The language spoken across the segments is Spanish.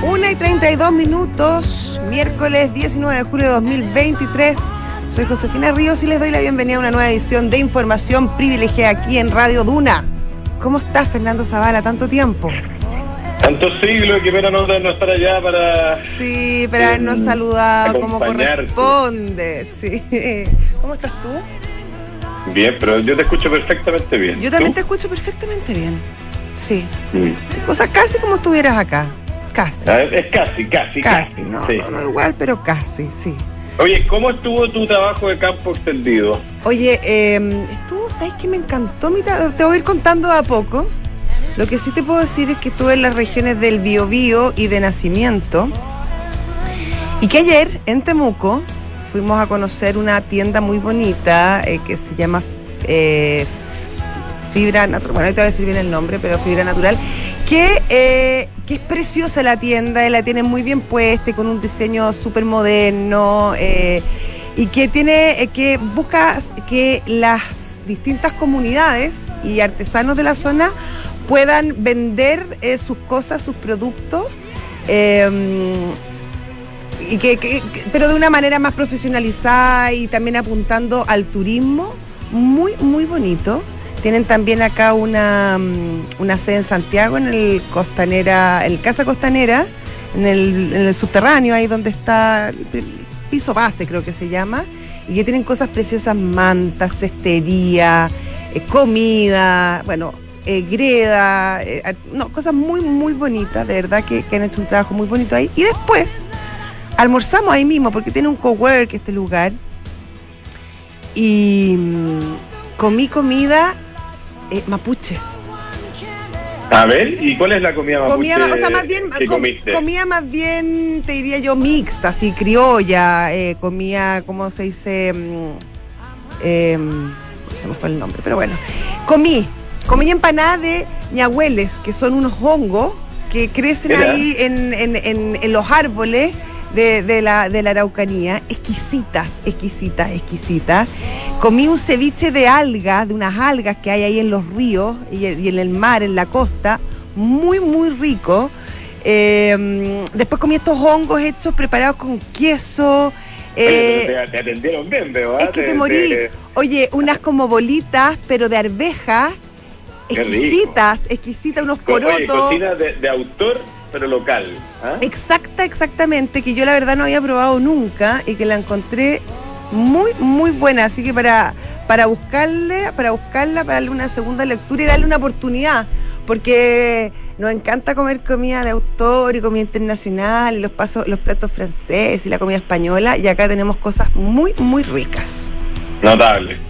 Buenas tardes, 1 y 32 minutos, miércoles 19 de julio de 2023. Soy Josefina Ríos y les doy la bienvenida a una nueva edición de Información Privilegiada aquí en Radio Duna. ¿Cómo estás, Fernando Zavala? Tanto tiempo. Tantos siglos que pena no, no estar allá para. Sí, para habernos saludado como corresponde. Sí. ¿Cómo estás tú? Bien, pero yo te escucho perfectamente bien. Yo también te escucho perfectamente bien. Sí. Mm. O sea, casi como estuvieras acá. Casi. es casi, casi, casi. No, no, igual, pero casi, sí. Oye, ¿cómo estuvo tu trabajo de campo extendido? Oye, eh, estuvo, ¿sabes qué me encantó? Te voy a ir contando a poco. Lo que sí te puedo decir es que estuve en las regiones del Biobío y de Nacimiento. Y que ayer en Temuco fuimos a conocer una tienda muy bonita eh, que se llama eh, Fibra Natural. Bueno, te voy a decir bien el nombre, pero Fibra Natural. Que, eh, que es preciosa la tienda, la tiene muy bien puesta, con un diseño súper moderno. y que tiene que busca que las distintas comunidades y artesanos de la zona puedan vender eh, sus cosas, sus productos, em, y que, pero de una manera más profesionalizada y también apuntando al turismo, muy, muy bonito. Tienen también acá una, mm, una sede en Santiago, en el Costanera, en el Casa Costanera, en el, subterráneo, ahí donde está el piso base, creo que se llama, y que tienen cosas preciosas, mantas, cestería, eh, comida, bueno, eh, greda, eh, no, cosas muy, muy bonitas, de verdad que, han hecho un trabajo muy bonito ahí. Y después almorzamos ahí mismo, porque tiene un cowork este lugar. Y mm, comí comida eh, mapuche. A ver, ¿y cuál es la comida mapuche? Comía, o sea, más bien, comía más bien, te diría yo, mixta, así, criolla. comía, ¿cómo se dice? Em, se me fue el nombre, pero bueno. Comí Comí empanadas de ñahueles, que son unos hongos que crecen ahí en, los árboles de, la, de la Araucanía. Exquisitas, exquisitas, exquisitas. Comí un ceviche de algas, de unas algas que hay ahí en los ríos y, en el mar, en la costa. Muy, muy rico. Em, después comí estos hongos hechos preparados con queso. Eh, te, atendieron bien, veo. Es que te, morí. Oye, unas como bolitas, pero de arvejas exquisitas, exquisitas, unos porotos. Oye, cocina de, autor, pero local. ¿ah? Exacta, exactamente, que yo la verdad no había probado nunca y que la encontré muy, muy buena. Así que para, para buscarle, para buscarla, para darle una segunda lectura y darle una oportunidad. Porque nos encanta comer comida de autor y comida internacional, los pasos, los platos franceses y la comida española, y acá tenemos cosas muy, muy ricas. Notable.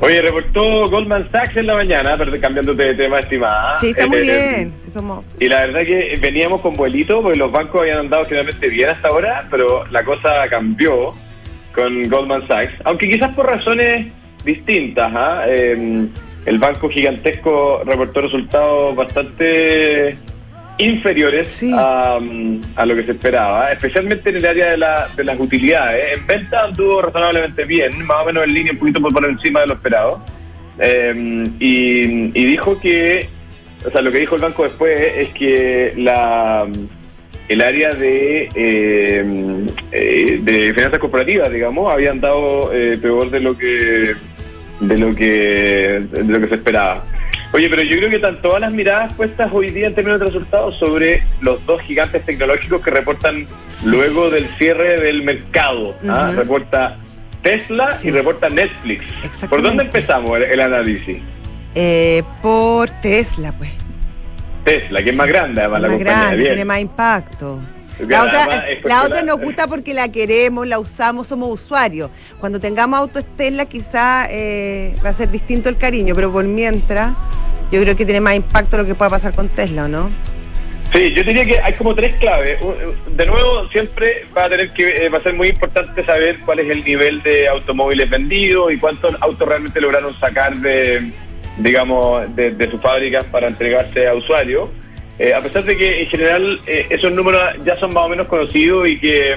Oye, reportó Goldman Sachs en la mañana, pero cambiándote de tema, estimada. Sí, está muy eh, bien. Sí, somos... Y la verdad que veníamos con vuelito, porque los bancos habían andado generalmente bien hasta ahora, pero la cosa cambió con Goldman Sachs, aunque quizás por razones distintas. Em, el banco gigantesco reportó resultados bastante inferiores a, lo que se esperaba, especialmente en el área de, la, de las utilidades. En venta anduvo razonablemente bien, más o menos en línea, un poquito por encima de lo esperado. Em, y, dijo que, o sea, lo que dijo el banco después es que la el área de, em, eh, de finanzas corporativas, digamos, había andado eh, peor de lo que de lo que de lo que se esperaba. Oye, pero yo creo que están todas las miradas puestas hoy día en términos de resultados sobre los dos gigantes tecnológicos que reportan luego del cierre del mercado. ¿ah? Reporta Tesla y reporta Netflix. ¿Por dónde empezamos el, análisis? Eh, por Tesla, pues. Tesla, que es más grande, además, la más Grande, tiene más impacto. La otra, la otra nos gusta porque la queremos, la usamos, somos usuarios. Cuando tengamos auto Tesla quizá eh, va a ser distinto el cariño, pero por mientras yo creo que tiene más impacto lo que pueda pasar con Tesla, ¿o no? Sí, yo diría que hay como tres claves. De nuevo, siempre va a tener que eh, va a ser muy importante saber cuál es el nivel de automóviles vendidos y cuántos autos realmente lograron sacar de, digamos, de, de sus fábricas para entregarse a usuarios. Eh, a pesar de que en general eh, esos números ya son más o menos conocidos y que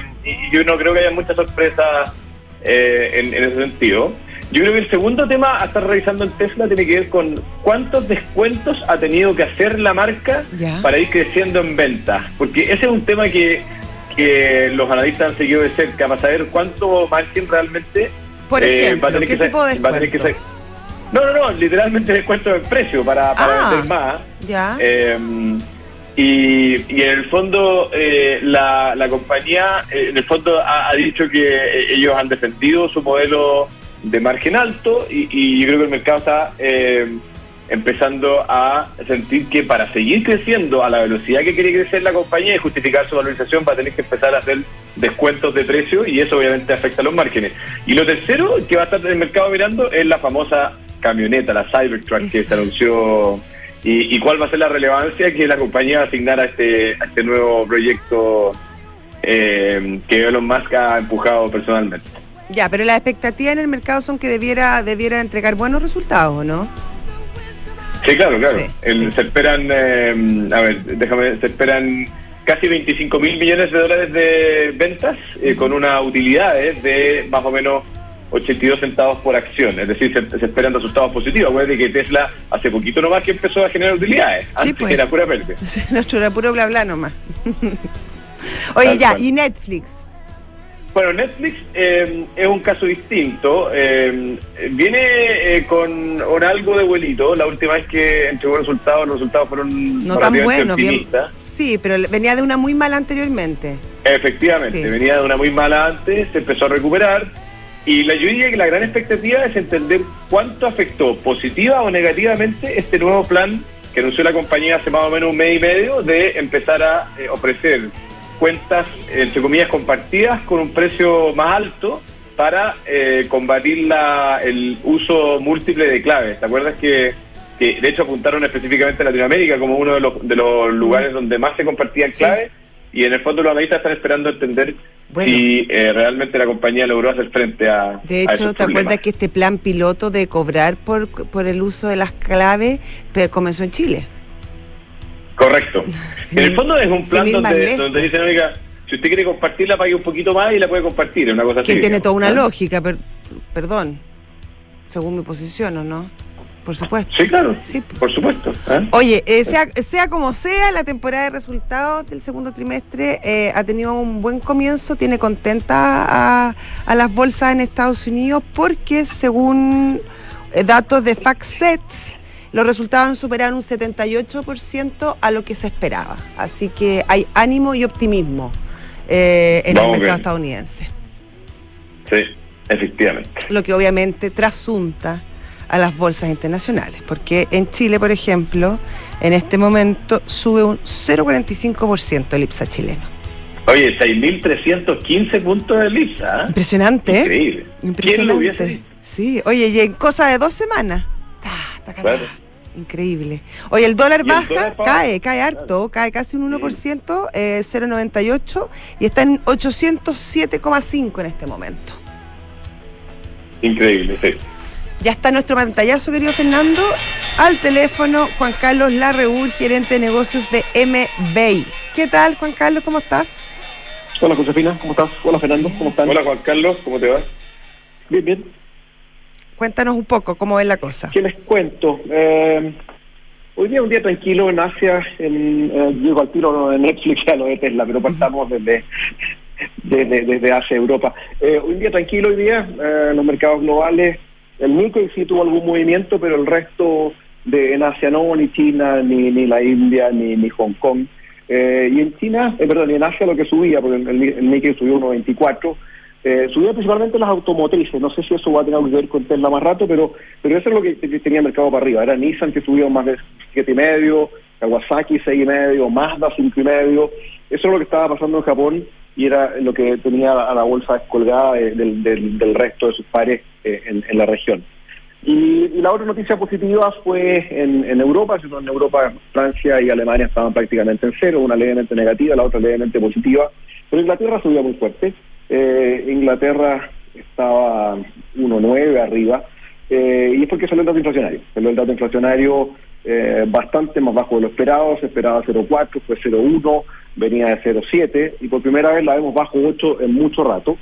yo no creo que haya mucha sorpresa eh, en, ese sentido. Yo creo que el segundo tema a estar revisando en Tesla tiene que ver con cuántos descuentos ha tenido que hacer la marca para ir creciendo en ventas. Porque ese es un tema que, que los analistas han seguido de cerca para saber cuánto margen realmente Por ejemplo, eh, va a tener ¿qué que tipo de va No, no, no, literalmente descuento de precio para, para ah, vender más. Ya. Em, y, y, en el fondo eh, la, la, compañía eh, en el fondo ha, ha, dicho que ellos han defendido su modelo de margen alto y, yo creo que el mercado está eh, empezando a sentir que para seguir creciendo a la velocidad que quiere crecer la compañía y justificar su valorización va a tener que empezar a hacer descuentos de precio y eso obviamente afecta a los márgenes. Y lo tercero que va a estar el mercado mirando es la famosa camioneta, la Cybertruck que se anunció y, cuál va a ser la relevancia que la compañía va a asignar a este, a este nuevo proyecto eh, que Elon Musk ha empujado personalmente. Ya, pero las expectativas en el mercado son que debiera, debiera entregar buenos resultados, ¿no? Sí, claro, claro. Se esperan, eh, a ver, déjame, se esperan casi 25 mil millones de dólares de ventas eh, con una utilidad de más o menos 82 centavos por acción. Es decir, se, esperan resultados positivos. Acuérdate que Tesla hace poquito nomás que empezó a generar utilidades. Antes pues. era pura pérdida. Nuestro era puro bla bla nomás. Oye, ya, ¿y Netflix? Bueno, Netflix eh, es un caso distinto. Eh, viene eh, con, algo de vuelito. La última vez que entregó resultados, los resultados fueron no tan buenos. sí, pero venía de una muy mala anteriormente. Efectivamente, venía de una muy mala antes, se empezó a recuperar. Y la, yo diría que la gran expectativa es entender cuánto afectó positiva o negativamente este nuevo plan que anunció la compañía hace más o menos un mes y medio de empezar a ofrecer cuentas, entre comillas, compartidas con un precio más alto para eh, combatir la, el uso múltiple de claves. ¿Te acuerdas que, de hecho apuntaron específicamente a Latinoamérica como uno de los, de los lugares donde más se compartían claves? Y en el fondo los analistas están esperando entender si eh, realmente la compañía logró hacer frente a. De hecho, ¿te acuerdas que este plan piloto de cobrar por, por el uso de las claves comenzó en Chile? Correcto. en el fondo es un plan donde, donde dicen, oiga, si usted quiere compartirla, pague un poquito más y la puede compartir. Es una cosa que tiene toda una lógica, perdón, según mi posición, ¿o no? Por supuesto. Sí, claro. Sí. Por supuesto. ¿eh? Oye, eh, sea, sea como sea, la temporada de resultados del segundo trimestre eh, ha tenido un buen comienzo, tiene contenta a, a las bolsas en Estados Unidos porque según datos de FactSet, los resultados han superado un 78% a lo que se esperaba. Así que hay ánimo y optimismo eh, en el mercado estadounidense. Sí, efectivamente. Lo que obviamente trasunta a las bolsas internacionales, porque en Chile, por ejemplo, en este momento sube un 0,45% el IPSA chileno. Oye, 6.315 puntos de IPSA. ¿eh? Impresionante. Increíble. Impresionante. Sí, oye, y en cosa de dos semanas Increíble. Oye, el dólar baja, cae, cae harto, cae casi un 1%, 0,98 eh, y está en 807,5 en este momento. Increíble, sí. Ya está nuestro pantallazo, querido Fernando. Al teléfono, Juan Carlos Larreur, gerente de negocios de MBay. ¿Qué tal, Juan Carlos? ¿Cómo estás? Hola, Josefina. ¿Cómo estás? Hola, Fernando. ¿Cómo estás? Hola, Juan Carlos. ¿Cómo te va? Bien, bien. Cuéntanos un poco cómo es la cosa. ¿Qué les cuento? Eh, hoy día un día tranquilo en Asia, en, eh, llego al tiro de Netflix ya lo de Tesla, pero partamos desde, desde, desde Asia, Europa. Eh, un día tranquilo hoy día, eh, los mercados globales, el Nikkei sí tuvo algún movimiento, pero el resto de en Asia no, ni China, ni, ni la India, ni, ni Hong Kong. Eh, y en China, eh, perdón, y en Asia lo que subía, porque el, el Nikkei subió 1.24, eh, subía principalmente las automotrices, no sé si eso va a tener que ver con Tesla más rato, pero pero eso es lo que, tenía el mercado para arriba. Era Nissan que subió más de siete y medio, Kawasaki seis y medio, Mazda cinco y medio. Eso es lo que estaba pasando en Japón y era lo que tenía a la bolsa descolgada del, del, resto de sus pares eh, en, la región. Y, la otra noticia positiva fue en, en Europa, en Europa Francia y Alemania estaban prácticamente en cero, una levemente negativa, la otra levemente positiva, pero Inglaterra subía muy fuerte. Eh, Inglaterra estaba 1,9 arriba, eh, y es porque salió el dato inflacionario. Salió el dato inflacionario eh, bastante más bajo de lo esperado, se esperaba 0,4, fue 0,1, venía de 0,7, y por primera vez la vemos bajo 8 en mucho rato.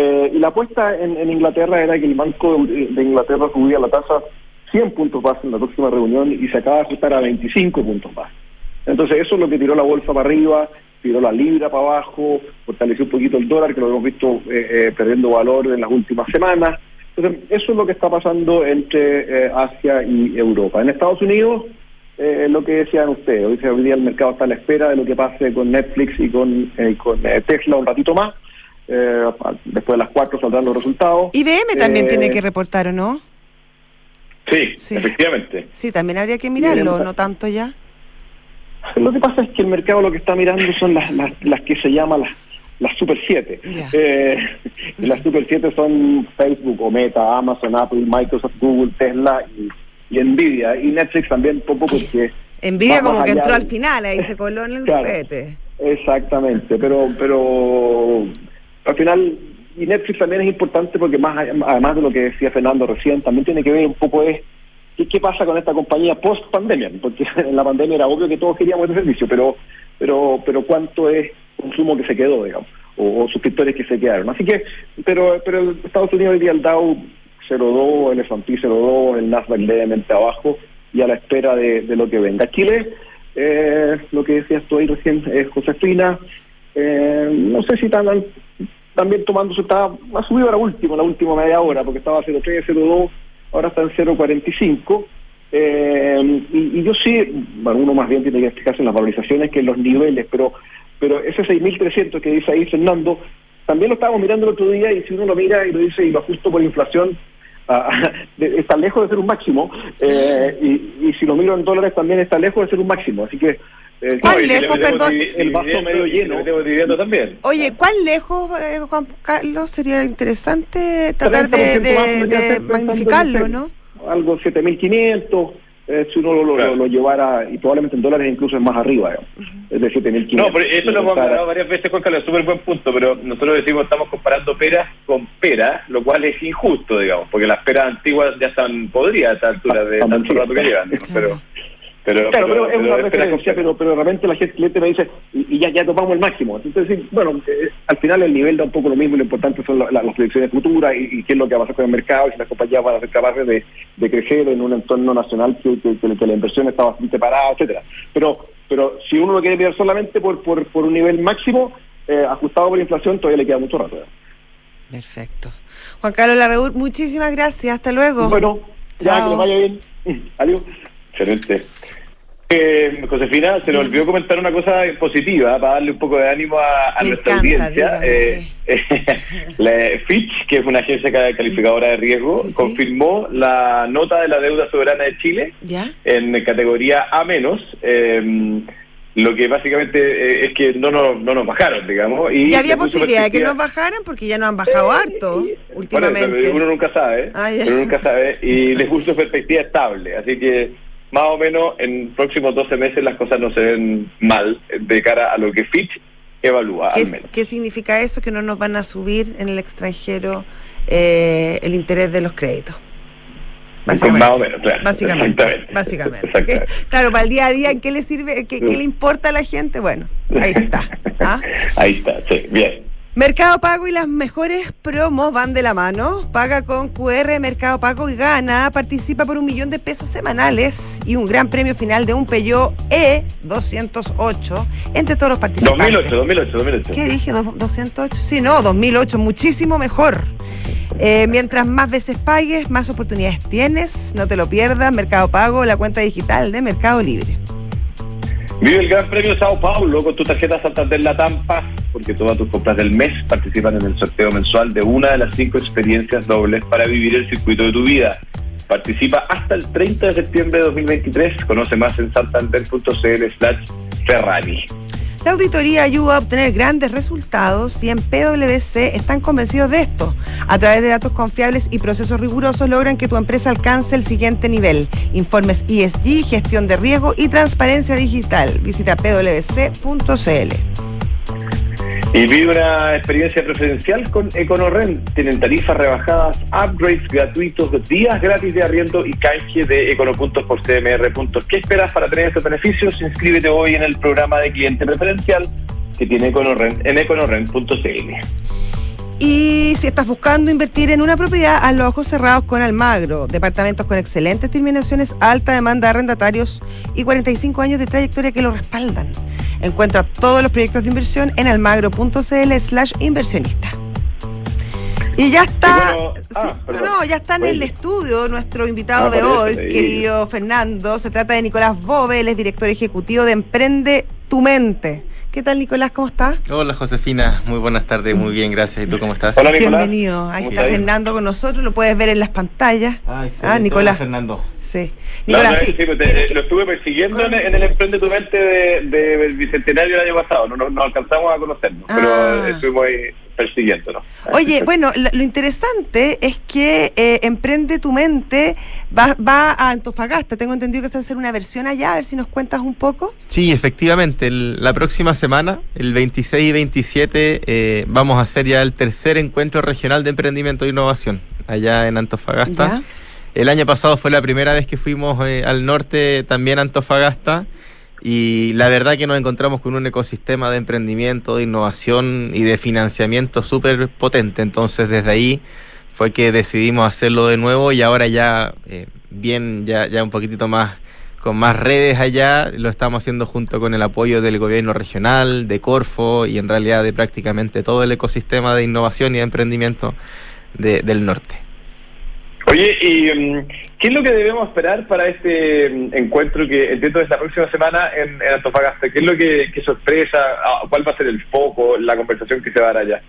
Eh, y la apuesta en, Inglaterra era que el Banco de Inglaterra subía la tasa 100 puntos base en la próxima reunión y se acaba de ajustar a 25 puntos base. Entonces eso es lo que tiró la bolsa para arriba, tiró la libra para abajo, fortaleció un poquito el dólar, que lo hemos visto eh, perdiendo valor en las últimas semanas. Entonces, eso es lo que está pasando entre Asia y Europa. En Estados Unidos, eh, lo que decían ustedes. Hoy, hoy día el mercado está a la espera de lo que pase con Netflix y con, eh, eh, Tesla un ratito más. Eh, después de las cuatro saldrán los resultados. IBM también tiene que reportar, ¿o no? Sí, efectivamente. Sí, también habría que mirarlo, no tanto ya. Lo que pasa es que el mercado lo que está mirando son las, las, que se llaman las, las Super 7. y las Super 7 son Facebook o Meta, Amazon, Apple, Microsoft, Google, Tesla y y Nvidia. Y Netflix también poco porque... Nvidia como que entró al final, ahí se coló en el claro, Exactamente, pero, pero al final, y Netflix también es importante porque más además de lo que decía Fernando recién, también tiene que ver un poco es qué, pasa con esta compañía post pandemia, porque en la pandemia era obvio que todos queríamos ese servicio, pero, pero, pero cuánto es consumo que se quedó, digamos, o, suscriptores que se quedaron. Así que, pero, pero Estados Unidos hoy día el Dow 0,2, el S&P 0,2, el Nasdaq levemente abajo y a la espera de, lo que venga. Chile, eh, lo que decías tú ahí recién, es Josefina, eh, no sé si están también tomándose, está, ha subido la última, la última media hora, porque estaba 0,3, 0,2, ahora está en 0,45. Eh, y, yo sí, bueno, uno más bien tiene que explicarse en las valorizaciones que en los niveles, pero pero ese 6.300 que dice ahí Fernando, también lo estábamos mirando el otro día y si uno lo mira y lo dice y lo ajusto por inflación, está lejos de ser un máximo eh, y, si lo miro en dólares también está lejos de ser un máximo así que ¿Cuál lejos, perdón? El vaso medio lleno. también. Oye, ¿cuál lejos, eh, Juan Carlos? Sería interesante tratar de, magnificarlo, ¿no? Algo 7.500 eh, si uno lo, llevara, y probablemente en dólares incluso es más arriba, es de 7.500. No, pero eso lo hemos hablado varias veces, Juan Carlos, súper buen punto, pero nosotros decimos estamos comparando peras con peras, lo cual es injusto, digamos, porque las peras antiguas ya están podridas a esta altura de tanto rato que llevan, pero... Pero, claro, pero, es una referencia, pero, pero realmente la gente cliente me dice, y, ya, ya tomamos el máximo. Entonces, bueno, eh, al final el nivel da un poco lo mismo y lo importante son las predicciones futuras y, qué es lo que va a pasar con el mercado y si las compañías van a ser capaces de, crecer en un entorno nacional que, que, la inversión está bastante parada, etcétera. Pero pero si uno lo quiere mirar solamente por, por, por un nivel máximo, eh, ajustado por inflación, todavía le queda mucho rato. Perfecto. Juan Carlos Larreur, muchísimas gracias. Hasta luego. Bueno, ya, que le vaya bien. Adiós. Excelente. Eh, Josefina, se nos olvidó comentar una cosa positiva para darle un poco de ánimo a, nuestra audiencia. Eh, Fitch, que es una agencia calificadora de riesgo, confirmó la nota de la deuda soberana de Chile en categoría A menos. Eh, lo que básicamente eh, es que no nos, no nos bajaron, digamos. Y, había posibilidad de que nos bajaran porque ya nos han bajado harto últimamente. uno nunca sabe, ah, uno nunca sabe, y les puso perspectiva estable, así que más o menos en próximos 12 meses las cosas no se ven mal de cara a lo que Fitch evalúa. ¿Qué, ¿qué significa eso? Que no nos van a subir en el extranjero eh, el interés de los créditos. Básicamente, más o menos, claro. Básicamente. básicamente. Claro, para el día a día, ¿qué le sirve? ¿Qué, ¿qué, le importa a la gente? Bueno, ahí está. ¿ah? Ahí está, sí, bien. Mercado Pago y las mejores promos van de la mano. Paga con QR Mercado Pago y gana. Participa por un millón de pesos semanales y un gran premio final de un Peugeot E208 entre todos los participantes. 2008, 2008, 2008. ¿Qué dije? ¿208? Sí, no, 2008, muchísimo mejor. Eh, mientras más veces pagues, más oportunidades tienes. No te lo pierdas. Mercado Pago, la cuenta digital de Mercado Libre. Vive el Gran Premio Sao Paulo con tu tarjeta Santander La Tampa, porque todas tus compras del mes participan en el sorteo mensual de una de las cinco experiencias dobles para vivir el circuito de tu vida. Participa hasta el 30 de septiembre de 2023. Conoce más en santander.cl slash Ferrari. La auditoría ayuda a obtener grandes resultados y en PwC están convencidos de esto. A través de datos confiables y procesos rigurosos logran que tu empresa alcance el siguiente nivel. Informes ESG, gestión de riesgo y transparencia digital. Visita pwc.cl. Y vive una experiencia preferencial con EconoRent. Tienen tarifas rebajadas, upgrades gratuitos, días gratis de arriendo y canje de Econopuntos por CMR. ¿Qué esperas para tener estos beneficios? Inscríbete hoy en el programa de cliente preferencial que tiene EconoRent en econorent.cl. Y si estás buscando invertir en una propiedad, a los ojos cerrados con Almagro. Departamentos con excelentes terminaciones, alta demanda de arrendatarios y 45 años de trayectoria que lo respaldan. Encuentra todos los proyectos de inversión en almagro.cl slash inversionista. Y ya está, ah, no, ya está en el estudio nuestro invitado ah, de hoy, querido Fernando. Se trata de Nicolás Bove, él es director ejecutivo de Emprende Tu Mente. ¿Qué tal, Nicolás? ¿Cómo estás? Hola, Josefina. Muy buenas tardes, muy bien, gracias. ¿Y tú cómo estás? Hola, Nicolás. Bienvenido. Ahí está Fernando con nosotros, lo puedes ver en las pantallas. Ah, ah Nicolás. Fernando. Sí. Nicolás, sí. Pues, lo estuve persiguiendo en, el Emprende tu Mente del de, Bicentenario del año pasado. No, no, alcanzamos a conocernos, pero ah. estuvimos ahí persiguiéndolo. Oye, bueno, lo, interesante es que eh, Emprende tu Mente va, va, a Antofagasta. Tengo entendido que se va a hacer una versión allá, a ver si nos cuentas un poco. Sí, efectivamente. la próxima semana, el 26 y 27, eh, vamos a hacer ya el tercer encuentro regional de emprendimiento e innovación allá en Antofagasta. El año pasado fue la primera vez que fuimos eh, al norte, también a Antofagasta, y la verdad que nos encontramos con un ecosistema de emprendimiento, de innovación y de financiamiento súper potente. Entonces, desde ahí fue que decidimos hacerlo de nuevo y ahora ya eh, bien, ya, ya un poquitito más con más redes allá, lo estamos haciendo junto con el apoyo del gobierno regional, de Corfo y en realidad de prácticamente todo el ecosistema de innovación y de emprendimiento del norte. Oye, ¿y mm, qué es lo que debemos esperar para este mm, encuentro que entiendo es la próxima semana en, Antofagasta? ¿Qué es lo que, sorpresa? Ah, ¿Cuál va a ser el foco, la conversación que se va a dar allá?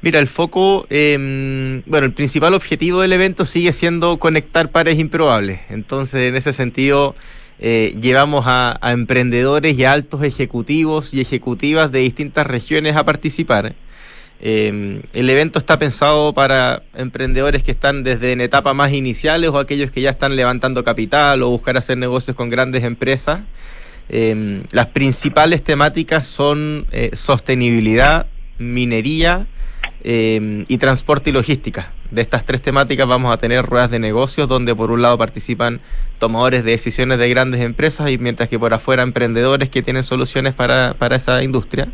Mira, el foco, em, bueno, el principal objetivo del evento sigue siendo conectar pares improbables. Entonces, en ese sentido, eh, llevamos a, a, emprendedores y a altos ejecutivos y ejecutivas de distintas regiones a participar. Eh, el evento está pensado para emprendedores que están desde en etapas más iniciales o aquellos que ya están levantando capital o buscar hacer negocios con grandes empresas. Eh, las principales temáticas son eh, sostenibilidad, minería y transporte y logística. De estas tres temáticas vamos a tener ruedas de negocios donde por un lado participan tomadores de decisiones de grandes empresas y mientras que por afuera emprendedores que tienen soluciones para, para esa industria.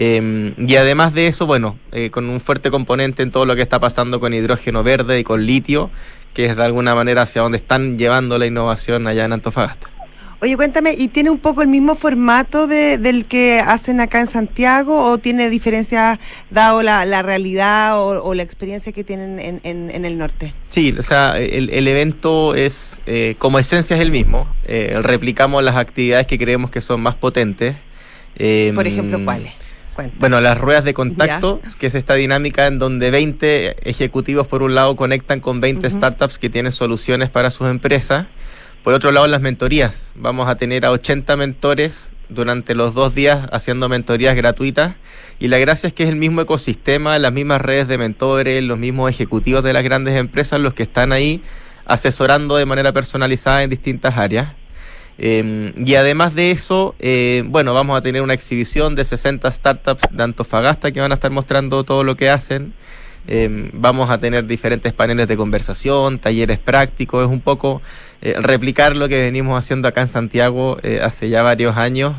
Em, y además de eso, bueno, eh, con un fuerte componente en todo lo que está pasando con hidrógeno verde y con litio, que es de alguna manera hacia donde están llevando la innovación allá en Antofagasta. Oye, cuéntame, ¿y tiene un poco el mismo formato de, del que hacen acá en Santiago o tiene diferencias dado la, realidad o, la experiencia que tienen en, el norte? Sí, o sea, el, evento es, eh, como esencia es el mismo. Eh, replicamos las actividades que creemos que son más potentes. Por ejemplo, em, Bueno, las ruedas de contacto, que es esta dinámica en donde 20 ejecutivos por un lado conectan con 20 startups que tienen soluciones para sus empresas. Por otro lado, las mentorías. Vamos a tener a 80 mentores durante los dos días haciendo mentorías gratuitas. Y la gracia es que es el mismo ecosistema, las mismas redes de mentores, los mismos ejecutivos de las grandes empresas los que están ahí asesorando de manera personalizada en distintas áreas. Em, y además de eso, eh, bueno, vamos a tener una exhibición de 60 startups de Antofagasta que van a estar mostrando todo lo que hacen. Em, vamos a tener diferentes paneles de conversación, talleres prácticos, es un poco eh, replicar lo que venimos haciendo acá en Santiago eh, hace ya varios años,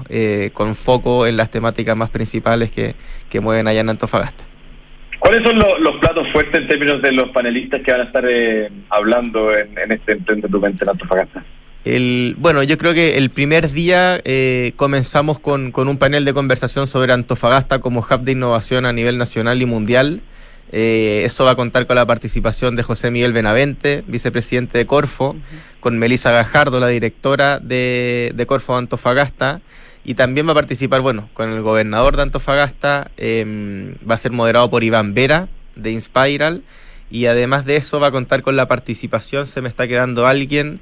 con foco en las temáticas más principales que, que mueven allá en Antofagasta. ¿Cuáles son los platos fuertes en términos de los panelistas que van a estar hablando en, en este Emprendimiento en Antofagasta? El, bueno, yo creo que el primer día eh, comenzamos con, con, un panel de conversación sobre Antofagasta como hub de innovación a nivel nacional y mundial. Eh, eso va a contar con la participación de José Miguel Benavente, vicepresidente de Corfo, con Melisa Gajardo, la directora de, de, Corfo Antofagasta, y también va a participar, bueno, con el gobernador de Antofagasta, em, va a ser moderado por Iván Vera, de Inspiral, y además de eso va a contar con la participación, se me está quedando alguien,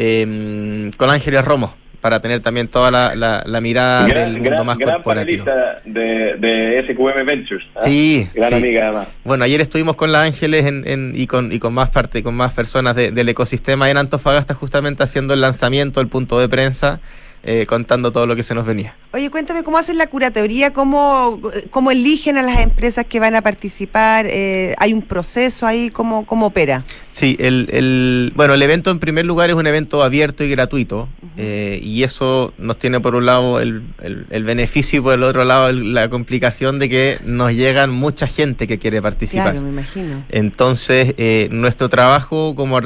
eh, con Ángeles Romo, para tener también toda la, la, mirada del mundo más gran corporativo. De, de SQM Ventures. ¿ah? Sí. Gran amiga además. Bueno, ayer estuvimos con la Ángeles en, y, con, y con más parte, con más personas del ecosistema en Antofagasta, justamente haciendo el lanzamiento, el punto de prensa eh, contando todo lo que se nos venía. Oye, cuéntame cómo hacen la curatoría, cómo, cómo eligen a las empresas que van a participar, eh, hay un proceso ahí, cómo, cómo opera. Sí, el, el, bueno, el evento en primer lugar es un evento abierto y gratuito eh, y eso nos tiene por un lado el, el, el, beneficio y por el otro lado la complicación de que nos llegan mucha gente que quiere participar. Claro, me imagino. Entonces, eh, nuestro trabajo como,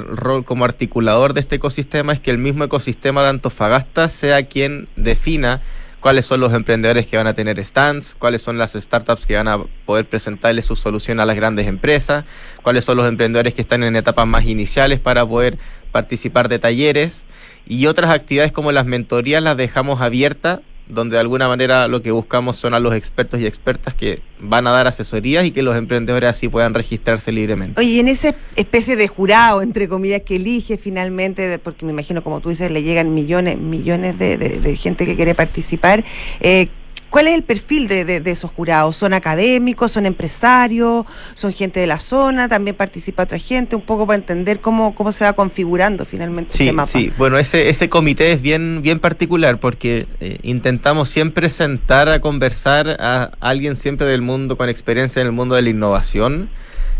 como articulador de este ecosistema es que el mismo ecosistema de Antofagasta sea quien defina cuáles son los emprendedores que van a tener stands, cuáles son las startups que van a poder presentarle su solución a las grandes empresas, cuáles son los emprendedores que están en etapas más iniciales para poder participar de talleres y otras actividades como las mentorías las dejamos abiertas donde de alguna manera lo que buscamos son a los expertos y expertas que van a dar asesorías y que los emprendedores así puedan registrarse libremente. Oye, en esa especie de jurado, entre comillas, que elige finalmente, porque me imagino, como tú dices, le llegan millones, millones de, de, gente que quiere participar, eh, ¿Cuál es el perfil de, de, de, esos jurados? ¿Son académicos? ¿Son empresarios? ¿Son gente de la zona? ¿También participa otra gente? Un poco para entender cómo, cómo se va configurando finalmente sí, este mapa. Sí, bueno, ese, ese comité es bien, bien particular porque eh, intentamos siempre sentar a conversar a alguien siempre del mundo con experiencia en el mundo de la innovación.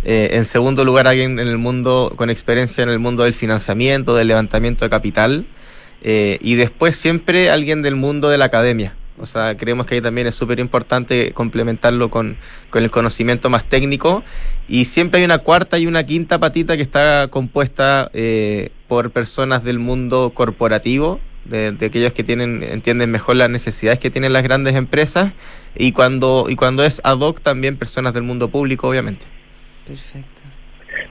Eh, en segundo lugar, alguien en el mundo con experiencia en el mundo del financiamiento, del levantamiento de capital. Eh, y después siempre alguien del mundo de la academia. O sea, creemos que ahí también es súper importante complementarlo con, con, el conocimiento más técnico. Y siempre hay una cuarta y una quinta patita que está compuesta eh, por personas del mundo corporativo, de, de, aquellos que tienen, entienden mejor las necesidades que tienen las grandes empresas. Y cuando, y cuando es ad hoc, también personas del mundo público, obviamente. Perfecto.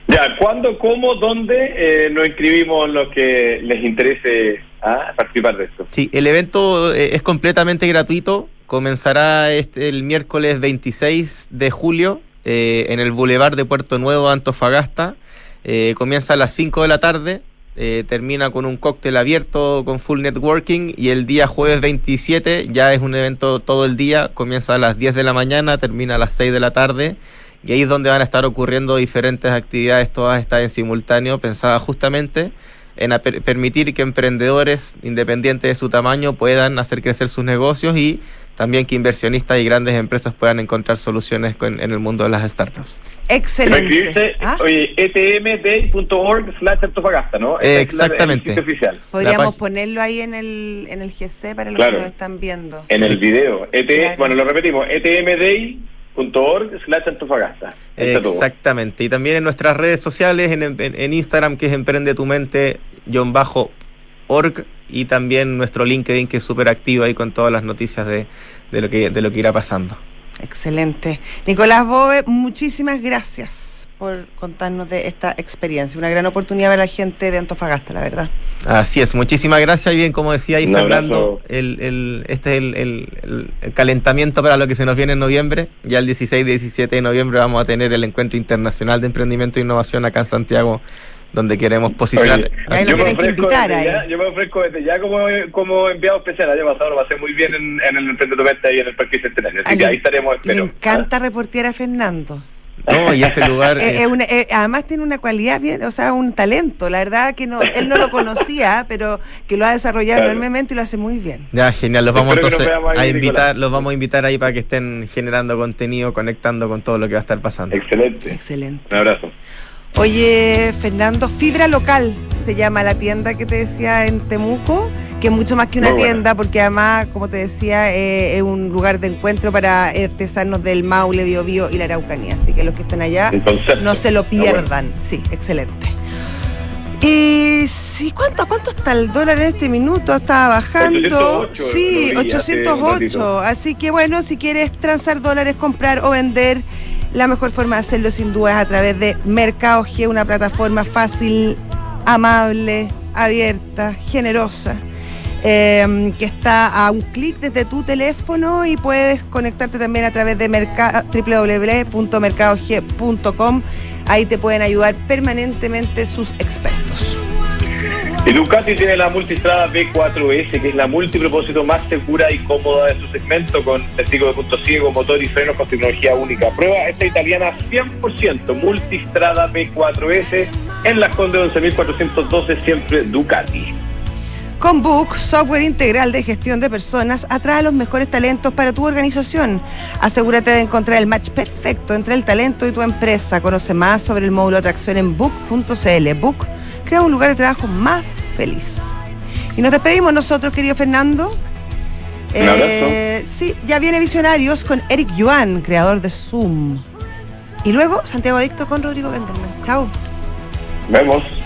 Ya, ¿cuándo, cómo, dónde eh, nos inscribimos los que les interese a participar de esto? Sí, el evento eh, es completamente gratuito. Comenzará este, el miércoles 26 de julio eh, en el Boulevard de Puerto Nuevo, Antofagasta. Eh, comienza a las 5 de la tarde. termina con un cóctel abierto con full networking y el día jueves 27 ya es un evento todo el día, comienza a las 10 de la mañana, termina a las 6 de la tarde y ahí es donde van a estar ocurriendo diferentes actividades, todas están en simultáneo, pensadas justamente en per permitir que emprendedores, independientes de su tamaño, puedan hacer crecer sus negocios y también que inversionistas y grandes empresas puedan encontrar soluciones con, en el mundo de las startups. Excelente. ¿Ah? Oye, etmday.org slash Antofagasta, ¿no? Eh, exactamente. Es oficial. Podríamos ponerlo ahí en el, en el GC para los claro. que nos están viendo. En el video. ET, claro. Bueno, lo repetimos, etmday .org slash Antofagasta. Exactamente. Y también en nuestras redes sociales, en, en, en Instagram, que es Emprende tu Mente, John Bajo org, y también nuestro LinkedIn, que es súper activo ahí con todas las noticias de, de, lo que, de lo que irá pasando. Excelente. Nicolás Bove, muchísimas gracias por contarnos de esta experiencia. Una gran oportunidad para la gente de Antofagasta, la verdad. Así es, muchísimas gracias. Y bien, como decía ahí Fernando, el, el, este es el, el, el, calentamiento para lo que se nos viene en noviembre. Ya el 16 y 17 de noviembre vamos a tener el Encuentro Internacional de Emprendimiento e Innovación acá en Santiago donde queremos posicionar. Oye, yo, me invitar, ya, yo, me ofrezco desde ya como, como enviado especial. El año pasado lo pasé muy bien en, en el Emprendimiento y en el Parque Centenario. Así a que ahí estaremos. Espero. Me encanta ¿Ah? reportear a Fernando. No, y ese lugar. eh, eh, una, eh, además tiene una cualidad bien, o sea, un talento. La verdad que no, él no lo conocía, pero que lo ha desarrollado claro. enormemente y lo hace muy bien. Ya, genial. Los vamos entonces a invitar, los vamos a invitar ahí para que estén generando contenido, conectando con todo lo que va a estar pasando. Excelente. Excelente. Un abrazo. Oye, Fernando, Fibra Local se llama la tienda que te decía en Temuco, que es mucho más que una Muy tienda, porque además, como te decía, eh, es un lugar de encuentro para artesanos del Maule, Biobío y la Araucanía. Así que los que estén allá no se lo pierdan. Bueno. Sí, excelente. Y sí, ¿cuánto, ¿cuánto está el dólar en este minuto? Estaba bajando. 808, sí, 808. Así que bueno, si quieres transar dólares, comprar o vender, la mejor forma de hacerlo sin duda es a través de Mercado G, una plataforma fácil, amable, abierta, generosa. Eh, que está a un clic desde tu teléfono y puedes conectarte también a través de www.mercadog.com. Ahí te pueden ayudar permanentemente sus expertos. Y Ducati tiene la multistrada B4S, que es la multipropósito más segura y cómoda de su segmento, con testigo de punto ciego, motor y frenos con tecnología única. Prueba esta italiana 100% multistrada B4S en las Conde 11.412, siempre Ducati. Con Book, software integral de gestión de personas, atrae los mejores talentos para tu organización. Asegúrate de encontrar el match perfecto entre el talento y tu empresa. Conoce más sobre el módulo de atracción en book.cl. Book crea un lugar de trabajo más feliz. Y nos despedimos nosotros, querido Fernando. Un abrazo. sí, ya viene Visionarios con Eric Yuan, creador de Zoom. Y luego Santiago Adicto con Rodrigo Gendelman. Chao. Vemos.